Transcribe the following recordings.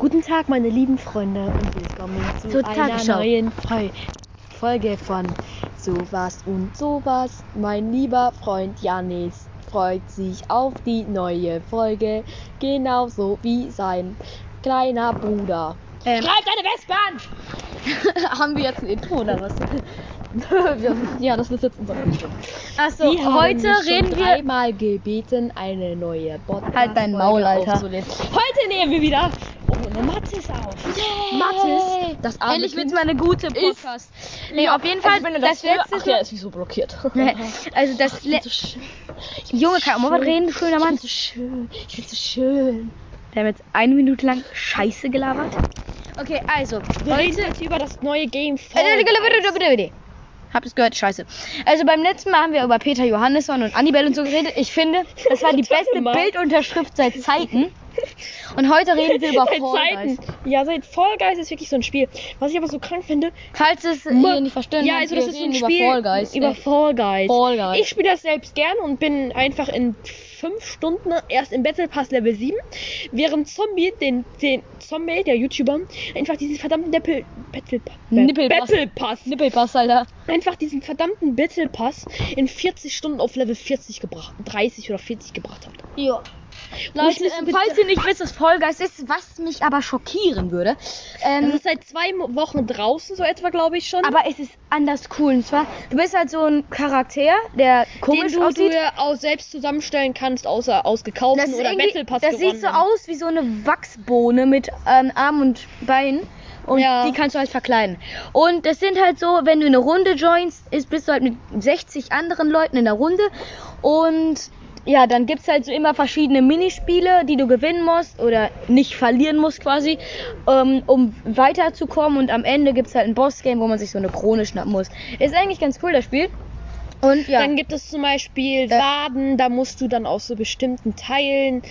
Guten Tag, meine lieben Freunde und willkommen zu Zur einer Tagesschau. neuen Fol Folge von Sowas und Sowas. Mein lieber Freund Janis freut sich auf die neue Folge, genauso wie sein kleiner Bruder. Ähm, Schreib deine Wespe an! haben wir jetzt ein Intro oder was? Ja, das ist jetzt unser Intro. Haben heute reden wir. dreimal gebeten, eine neue Podcast Halt dein Maul, Alter. aufzunehmen. Heute nehmen wir wieder ohne Mathis auf. Mathis, das arme Endlich Kind. wird's mal eine gute Podcast. Nee, auf jeden Fall, Also wenn du das, das, letzte. Ach ja, ist wie so blockiert. also das Ich le find's so. Junge, kann auch mal was reden, schöner Ich Mann. find's so schön. Ich find's so schön. Der hat jetzt eine Minute lang Scheiße gelabert. Okay, also, Wir reden heute. jetzt über das neue Game Äh, Fall bitte, bitte. Habt ihr gehört? Scheiße. Also beim letzten Mal haben wir über Peter Johannesson und Annibel und so geredet. Ich finde, das war die beste. Bildunterschrift seit Zeiten. Und heute reden wir über Seit Fall Zeiten. Guys. Ja, seit Fall Guys ist wirklich so ein Spiel. Was ich aber so krank finde. Falls es äh, ihr nicht verstehen Ja, also das ist so ein Spiel über Fall Guys. Über Fall Guys. Fall Guys. Ich spiele das selbst gern und bin einfach in fünf Stunden erst im Battle Pass Level 7, während Zombie, den, den Zombie, der YouTuber, einfach diesen verdammten Deppel, Battle, Nippelpass. Battle Pass, Nippelpass, Alter. einfach diesen verdammten Battle Pass in 40 Stunden auf Level 40 gebracht, 30 oder 40 gebracht hat. Ja. Leute, ähm, falls ihr nicht wisst, was Guys ist, was mich aber schockieren würde. Das Ähm, ist seit zwei Wochen draußen, so etwa, glaube ich schon. aber es ist anders cool. Und zwar, du bist halt so ein Charakter, der den komisch du, du aussieht. ja auch selbst zusammenstellen kannst, außer aus gekauften Das, oder Battle Pass das sieht so aus wie so eine Wachsbohne mit ähm, Arm und Bein. Und Ja. die kannst du halt verkleiden. Und das sind halt so, wenn du eine Runde joinst, ist, bist du halt mit 60 anderen Leuten in der Runde. Und ja, dann gibt es halt so immer verschiedene Minispiele, die du gewinnen musst oder nicht verlieren musst quasi, ähm, um weiterzukommen. Und am Ende gibt es halt ein Bossgame, wo man sich so eine Krone schnappen muss. Ist eigentlich ganz cool, das Spiel. Und ja. Dann gibt es zum Beispiel Äh. Waden, da musst du dann aus so bestimmten Teilen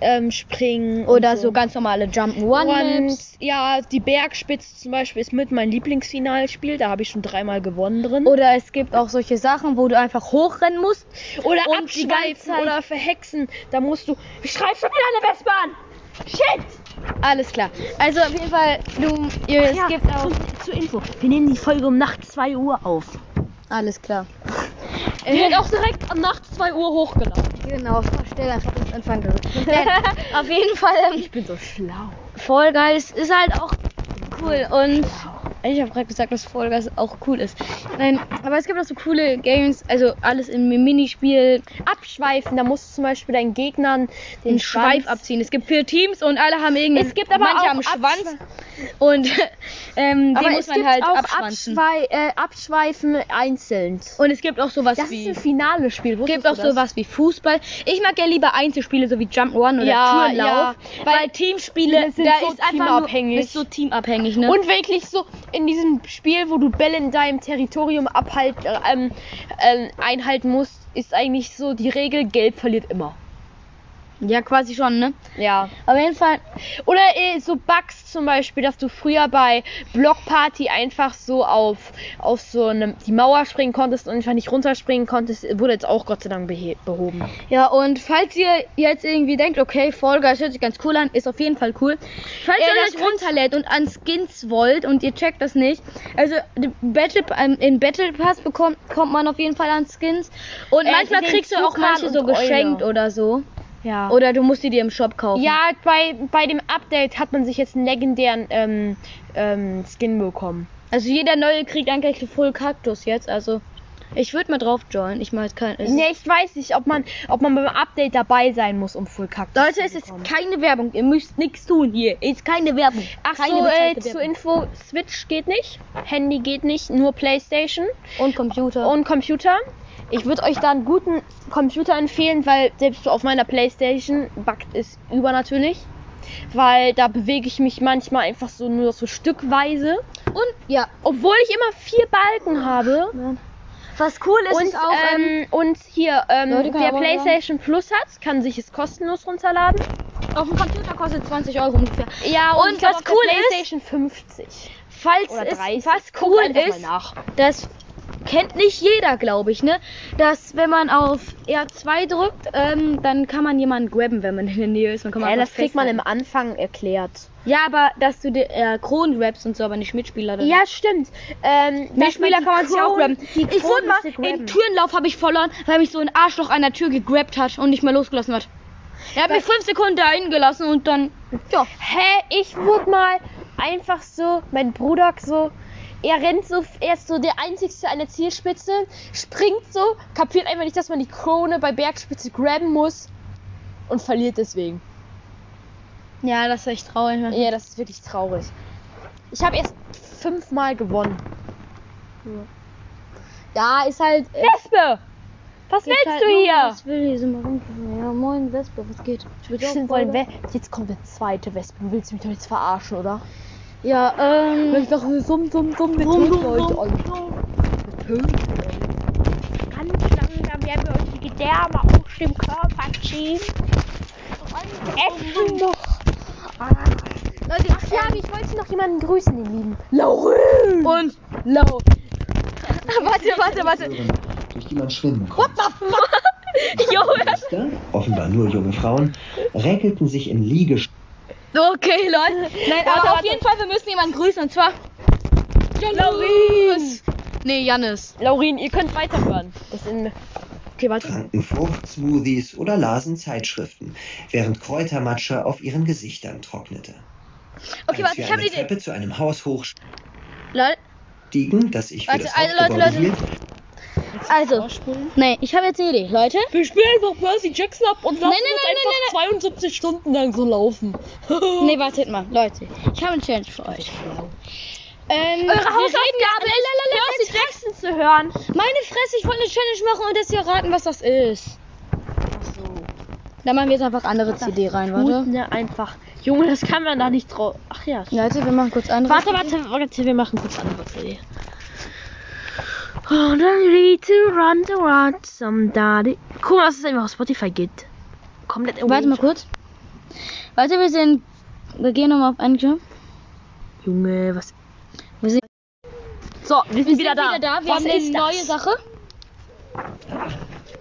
ähm, springen. oder so ganz normale Jump'n'One-Maps. Und ja, die Bergspitze zum Beispiel ist mit mein Lieblingsfinalspiel, da habe ich schon dreimal gewonnen drin. Oder es gibt auch solche Sachen, wo du einfach hochrennen musst. Oder abschweifen oder verhexen, da musst du. Ich schreibe schon wieder eine Wespe an! Shit! Alles klar. Also auf jeden Fall, du, ihr, es gibt auch. Zur, Info, wir nehmen die Folge um nachts 2 Uhr auf. Alles klar. Die wird auch direkt um nachts 2 Uhr hochgeladen. Genau, stell einfach ins Anfang gerückt. auf jeden Fall, ähm, Ich bin so schlau. Fall Guys ist halt auch cool und ich habe gerade gesagt, dass Fall Guys auch cool ist. Nein, aber es gibt auch so coole Games, also alles im Minispiel, Abschweifen, da musst du zum Beispiel deinen Gegnern den den Schweif abziehen. Es gibt vier Teams und alle haben irgendwie. Es gibt aber manche auch haben Schwanz und ähm, Aber den muss man halt auch abschwanzen. Abschwei äh, Abschweifen einzeln. Und es gibt auch sowas Das wie. ist ein finales Spiel. Es gibt auch das? sowas wie Fußball. Ich mag ja lieber Einzelspiele, so wie Jump One oder Ja, Turnlauf. ja, weil, weil Teamspiele, sind da so ist teamabhängig. Nur, ist so teamabhängig, ne? Und wirklich so in diesem Spiel, wo du Bälle in deinem Territorium abhalt, äh, ähm, ähm, einhalten musst, ist eigentlich so die Regel, gelb verliert immer. Ja, quasi schon, ne? Ja. Auf jeden Fall, Oder äh, so Bugs zum Beispiel, dass du früher bei Block Party einfach so auf, auf so eine, die Mauer springen konntest und einfach nicht runterspringen konntest, wurde jetzt auch Gott sei Dank behoben. ja, und falls ihr jetzt irgendwie denkt, okay, Fall Guys hört sich ganz cool an, ist auf jeden Fall cool. Falls Ja, ihr das euch runterlädt und an Skins wollt und ihr checkt das nicht, also Battle, ähm, in Battle Pass bekommt kommt man auf jeden Fall an Skins. Und Äh, manchmal kriegst du auch manche so geschenkt oder so. Ja. Oder du musst die dir im Shop kaufen. Ja, bei, bei dem Update hat man sich jetzt einen legendären ähm, ähm, Skin bekommen. Also jeder neue kriegt eigentlich einen Full Kaktus jetzt. Also ich würde mal drauf joinen. Ich meine, kein. Ne, ich weiß nicht, ob man, ob man beim Update dabei sein muss, um Full Cactus Leute, es ist keine Werbung. Ihr müsst nichts tun hier. Es ist keine Werbung. Ach keine so, äh, zur. Info, Switch geht nicht, Handy geht nicht, nur Playstation Und Computer. und Computer. Ich würde euch da einen guten Computer empfehlen, weil selbst auf meiner Playstation buggt es übernatürlich. Weil da bewege ich mich manchmal einfach so nur so stückweise. Und ja. Obwohl ich immer vier Balken habe. Was cool ist, Und, ist auch. Ähm, ähm, und hier, ähm, wer PlayStation Plus hat, kann sich es kostenlos runterladen. auf dem Computer kostet 20 Euro ungefähr. Ja, und glaub, was cool ist- PlayStation 50. Falls Oder es 30. was Guckt cool ist, dass kennt nicht jeder, glaube ich, ne? Dass wenn man auf R2 drückt, ähm, dann kann man jemanden grabben, wenn man in der Nähe ist. Man kann Ja, das kriegt man im Anfang erklärt. Ja, aber dass du dir äh, Kronen grabst und so, aber nicht Mitspieler. dann- Ja, stimmt. Ähm, Mitspieler die kann man sich auch grabben. die Ich wurde mal im. Türenlauf habe ich verloren, weil mich so ein Arschloch an der Tür gegrabt hat und nicht mehr losgelassen hat. Er hat mich fünf Sekunden da hingelassen und dann, ja. Hä, ich wurde mal einfach so, mein Bruder so, er rennt so, er ist so der Einzigste an der Zielspitze, springt so, kapiert einfach nicht, dass man die Krone bei Bergspitze grabben muss und verliert deswegen. Ja, das ist echt traurig. ne? Ja, das ist wirklich traurig. Ich habe erst fünfmal gewonnen. Ja, ist halt. Äh, Wespe! Was willst halt du hier? was Was will hier? Wir rumgefahren? Ja, moin Wespe, was geht? Ich will jetzt kommt der zweite Wespe. Du willst mich doch jetzt verarschen, oder? Ja, ähm. Ich dachte, summ, summ, summ, wir Summ, töten summ, euch summ, euch. Ganz langsam werden wir euch die Gedärme aus dem Körper ziehen. Und essen noch. Leute, ach ja, ich wollte noch jemanden grüßen, den lieben. Lauren! Und Lau. warte, warte, warte. durch die man schwimmen konnte. Junge. Geister, offenbar nur junge Frauen, räkelten sich in Liegestunden Okay, Leute. Nein, Warte, aber auf warte. jeden Fall, wir müssen jemanden grüßen und zwar. Laurin! Nee, Jannis. Laurin, ihr könnt weiterhören. Das in. Okay, warte. tranken Fruchtsmoothies oder lasen Zeitschriften, während Kräutermatsche auf ihren Gesichtern trocknete. Okay, Als warte, wir ich habe eine Idee. Treppe zu einem Haus hochstiegen, Leute, das ich für Warte, das also, Leute, Leute. hielt, also. Nee, ich habe jetzt eine Idee, Leute. Wir spielen einfach Percy Jackson ab und lassen Nein, nein, uns nein, einfach 72 Stunden lang so laufen. Nee, wartet mal, Leute. Ich habe eine Challenge für euch. Ähm, Eure wir reden Hausaufgabe ja- ist, Percy Jackson zu hören. Meine Fresse, ich wollte eine Challenge machen und das hier raten, was das ist. Da machen wir jetzt einfach andere CD rein, warte. Gut, ne, einfach. Junge, das kann man da nicht drauf. Ach ja. Leute, wir machen kurz andere. Warte, warte, warte, wir machen kurz andere CD. Oh, dann read to run to run some daddy. Guck mal, dass es einfach auf Spotify geht. Komplett Warte mal kurz. Warte, wir sind. Wir gehen nochmal auf Anchor. Junge, was. Wir sind, So, wir sind, wieder, da. wieder da. Wir was haben eine ist das? neue Sache.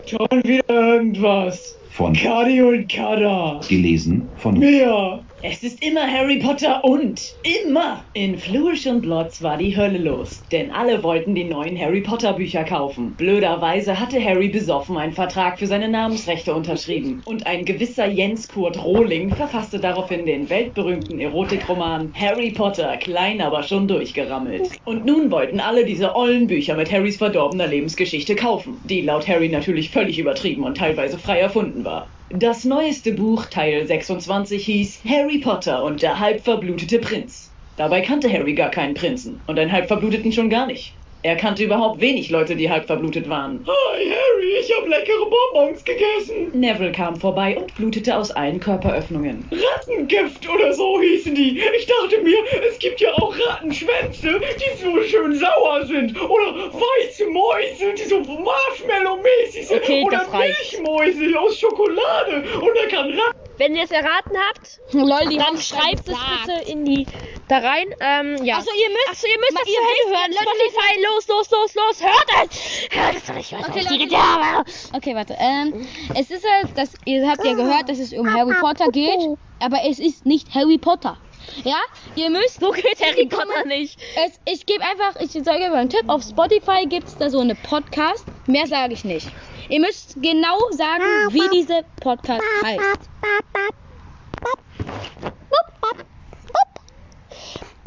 Schon wieder irgendwas. Von Kadi und Kada. gelesen von Mir. Es ist immer Harry Potter und immer in Flourish und Lotz war die Hölle los, denn alle wollten die neuen Harry Potter Bücher kaufen. Blöderweise hatte Harry besoffen einen Vertrag für seine Namensrechte unterschrieben und ein gewisser Jens Kurt Rohling verfasste daraufhin den weltberühmten Erotikroman Harry Potter, klein aber schon durchgerammelt. Und nun wollten alle diese ollen Bücher mit Harrys verdorbener Lebensgeschichte kaufen, die laut Harry natürlich völlig übertrieben und teilweise frei erfunden war. Das neueste Buch, Teil 26, hieß Harry Potter und der halbverblutete Prinz. Dabei kannte Harry gar keinen Prinzen und einen halbverbluteten schon gar nicht. Er kannte überhaupt wenig Leute, die halbverblutet waren. Hi Harry, ich habe leckere Bonbons gegessen. Neville kam vorbei und blutete aus allen Körperöffnungen. Rattengift oder so hießen die. Ich dachte mir, es gibt ja auch Rattenschwänze, die so schön sauer sind. Oder weiße Mäuse, die so Marshmallow-mäßig sind. Okay, oder. Milchmäuse aus Schokolade. Und er kann Ratten. Wenn ihr es erraten habt, Lol, die dann haben schreibt es bitte in die da rein. Ähm, ja. Achso, ihr müsst. Achso, ihr müsst das ihr wisst hören. Spotify, los, los, los, los. Hört es! Hört es doch nicht, hört Okay, es die Leute. Okay, warte. Ähm, es ist halt, dass ihr habt ja gehört, dass es um Harry Potter geht, aber es ist nicht Harry Potter. Ja, ihr müsst. So geht Harry Potter nicht. Es, ich gebe einfach, ich sage immer einen Tipp. Auf Spotify gibt es da so eine Podcast. Mehr sage ich nicht. Ihr müsst genau sagen, wie diese Podcast heißt.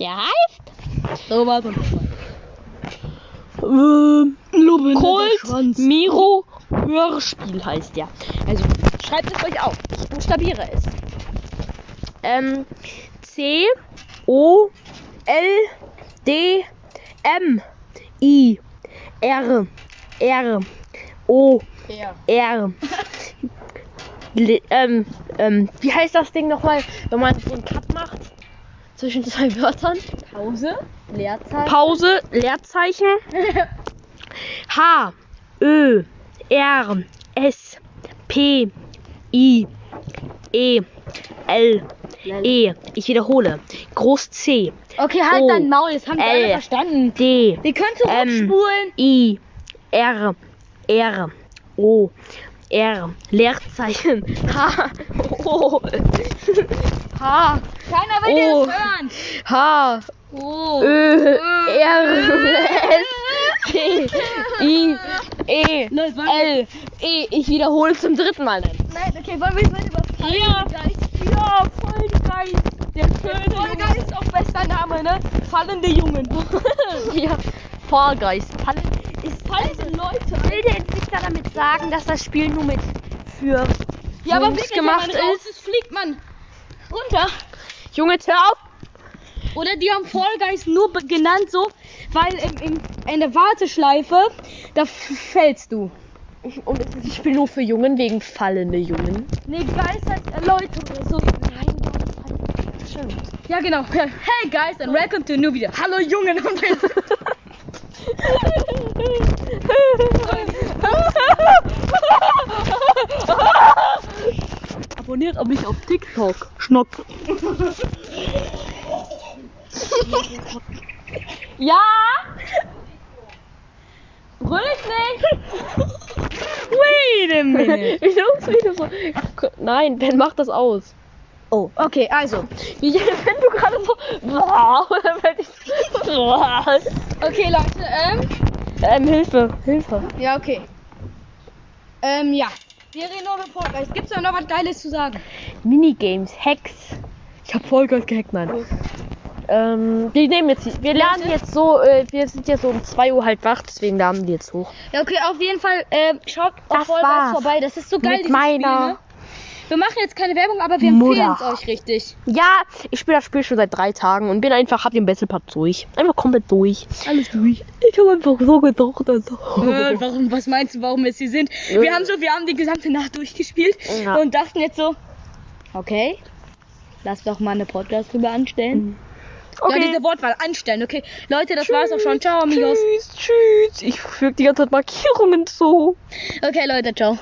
Der heißt So, warte. ähm, Kult Kult Miro Hörspiel heißt der. Also schreibt es euch auf. Ich buchstabiere es. Ähm, C O L D M I R R O R Le- ähm, ähm, wie heißt das Ding nochmal, wenn man so einen Cut macht zwischen zwei Wörtern? Pause. Leerzeit. Pause, Leerzeichen. H, Ö, R, S, P, I, E, L, E. Ich wiederhole. Groß C, Okay, halt O, dein Maul, das haben wir alle verstanden. D, Wir können zurückspulen. I, R. R. O. R. Leerzeichen. H. O. H. Keiner will Oh. dir das hören. H. Oh. Ö. R. S. T. I. E. L. E. Ich wiederhole zum dritten Mal. Nein. Nein, okay, wollen wir jetzt mal über Ja. Geist? Ja, Vollgeist. Der schöne Vollgeist ist auch bester Name, ne? Fallende Jungen. Ja. Vollgeist. Fallen, ist Fallende Leute. Will der Entwickler damit sagen, dass das Spiel nur mit für Ja, aber Jungs gemacht wenn man raus ist. ist, fliegt man runter. Junge, hör auf. Oder die haben Fall Guys nur genannt so, weil im, im, in der Warteschleife, da fällst du. Und es ist ein Spiel nur für Jungen wegen fallende Jungen. Nee, Geist heißt äh, Leute oder so. Nein, Geist heißt Ja, genau. Hey Guys and welcome to a new video. Hallo Jungen und Abonniert mich auf TikTok. Schnock. Ja! Brüll ich nicht! Wait a minute. Wieso wieder so? Nein, Ben macht das aus. Oh, okay, also. Wie wenn du gerade so. Oder wenn ich so. Okay, Leute, ähm. Ähm, Hilfe, Hilfe. Ja, okay. Ähm, ja. Wir reden nur über Guys. Gibt's da noch was Geiles zu sagen? Minigames, Hacks. Ich hab Vollgas gehackt, nein. Ähm, wir nehmen jetzt, wir lernen jetzt so, äh, wir sind jetzt so um 2 Uhr halt wach, deswegen laden wir jetzt hoch. Ja, okay, auf jeden Fall, ähm, schaut auf Das Guys war's. vorbei. Das ist so geil, Mit meiner Spiel, ne? Wir machen jetzt keine Werbung, aber wir empfehlen es euch richtig. Ja, ich spiele das Spiel schon seit drei Tagen und bin einfach, hab den Battle Pass durch. Einfach komplett durch. Alles durch. Ich habe einfach so gedacht, also. Äh, warum, was meinst du, warum wir jetzt hier sind? Wir Ja. haben so, wir haben die gesamte Nacht durchgespielt Ja. und dachten jetzt so, okay, lass doch mal eine Podcast drüber anstellen. Ja, diese Wortwahl anstellen, okay. Leute, das war's auch schon. Ciao, amigos. Tschüss, tschüss. Ich füge die ganze Zeit Markierungen zu. Okay, Leute, ciao.